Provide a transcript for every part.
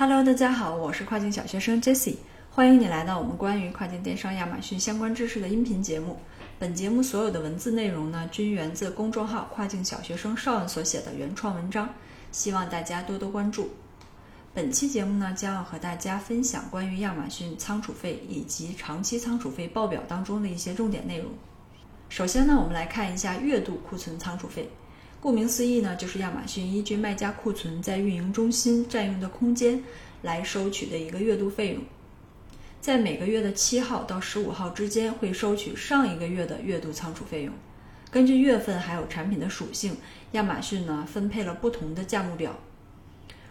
Hello，大家好，我是跨境小学生 Jessie，欢迎你来到我们关于跨境电商亚马逊相关知识的音频节目。本节目所有的文字内容呢，均源自公众号“跨境小学生少恩”所写的原创文章，希望大家多多关注。本期节目呢，将要和大家分享关于亚马逊仓储费以及长期仓储费报表当中的一些重点内容。首先呢，我们来看一下月度库存仓储费。顾名思义呢，就是亚马逊依据卖家库存在运营中心占用的空间来收取的一个月度费用。在每个月的七号到十五号之间，会收取上一个月的月度仓储费用。根据月份还有产品的属性，亚马逊呢分配了不同的价目表。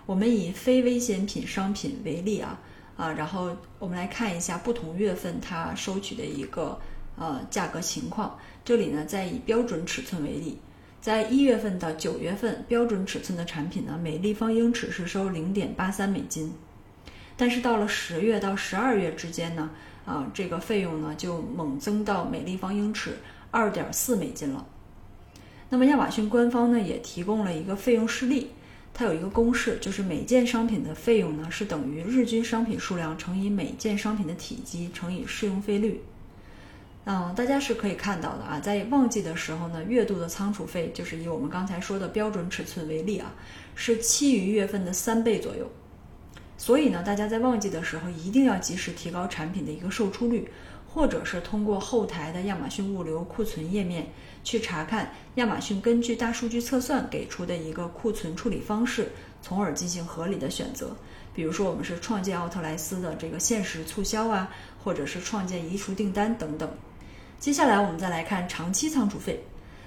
我们以非危险品商品为例啊啊，然后我们来看一下不同月份它收取的一个呃价格情况。这里呢，再以标准尺寸为例。在一月份到九月份，标准尺寸的产品呢，每立方英尺是收零点八三美金，但是到了十月到十二月之间呢，啊，这个费用呢就猛增到每立方英尺二点四美金了。那么亚马逊官方呢也提供了一个费用示例，它有一个公式，就是每件商品的费用呢是等于日均商品数量乘以每件商品的体积乘以适用费率。嗯，大家是可以看到的啊，在旺季的时候呢，月度的仓储费就是以我们刚才说的标准尺寸为例啊，是其余月份的三倍左右。所以呢，大家在旺季的时候一定要及时提高产品的一个售出率，或者是通过后台的亚马逊物流库存页面去查看亚马逊根据大数据测算给出的一个库存处理方式，从而进行合理的选择。比如说，我们是创建奥特莱斯的这个限时促销啊，或者是创建移除订单等等。接下来我们再来看长期仓储费，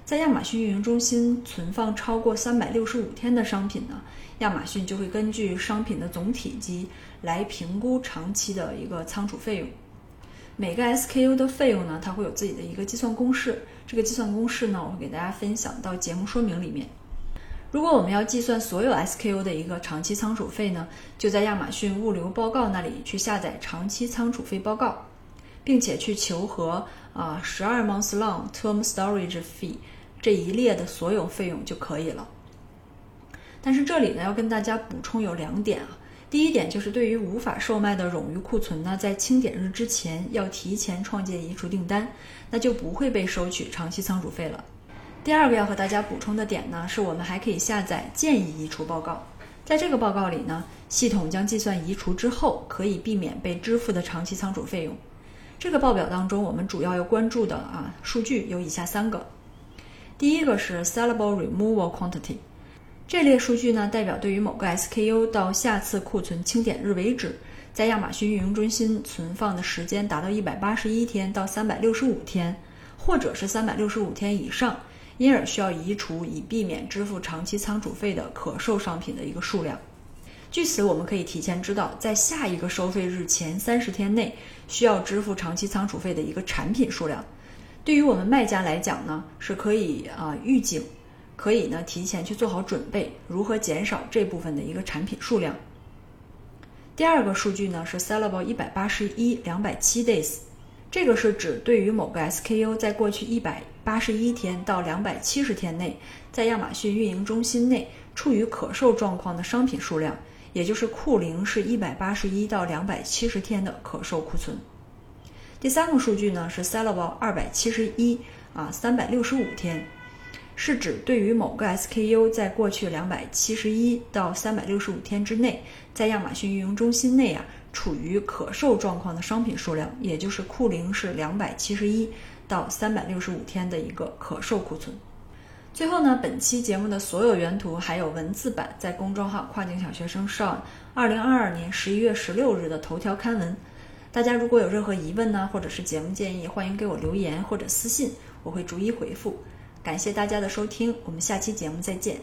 在亚马逊运营中心存放超过三百六十五天的商品呢，亚马逊就会根据商品的总体积来评估长期的一个仓储费用。每个 SKU 的费用呢，它会有自己的一个计算公式，这个计算公式呢，我会给大家分享到节目说明里面。如果我们要计算所有 SKU 的一个长期仓储费呢，就在亚马逊物流报告那里去下载长期仓储费报告。并且去求和啊十二 months long term storage fee 这一列的所有费用就可以了。但是这里呢要跟大家补充有两点啊，第一点就是对于无法售卖的冗余库存呢，在清点日之前要提前创建移除订单，那就不会被收取长期仓储费了。第二个要和大家补充的点呢，是我们还可以下载建议移除报告，在这个报告里呢，系统将计算移除之后可以避免被支付的长期仓储费用。这个报表当中，我们主要要关注的啊数据有以下三个。第一个是 sellable removal quantity，这列数据呢代表对于某个 SKU 到下次库存清点日为止，在亚马逊运营中心存放的时间达到一百八十一天到三百六十五天，或者是三百六十五天以上，因而需要移除以避免支付长期仓储费的可售商品的一个数量。据此，我们可以提前知道，在下一个收费日前三十天内需要支付长期仓储费的一个产品数量。对于我们卖家来讲呢，是可以啊预警，可以呢提前去做好准备，如何减少这部分的一个产品数量。第二个数据呢是 sellable 一百八十一两百七 days，这个是指对于某个 SKU 在过去一百八十一天到两百七十天内，在亚马逊运营中心内处于可售状况的商品数量。也就是库龄是一百八十一到两百七十天的可售库存。第三个数据呢是 sellable 二百七十一啊三百六十五天，是指对于某个 SKU 在过去两百七十一到三百六十五天之内，在亚马逊运营中心内啊处于可售状况的商品数量，也就是库龄是两百七十一到三百六十五天的一个可售库存。最后呢，本期节目的所有原图还有文字版，在公众号“跨境小学生 Sean” 二零二二年十一月十六日的头条刊文。大家如果有任何疑问呢，或者是节目建议，欢迎给我留言或者私信，我会逐一回复。感谢大家的收听，我们下期节目再见。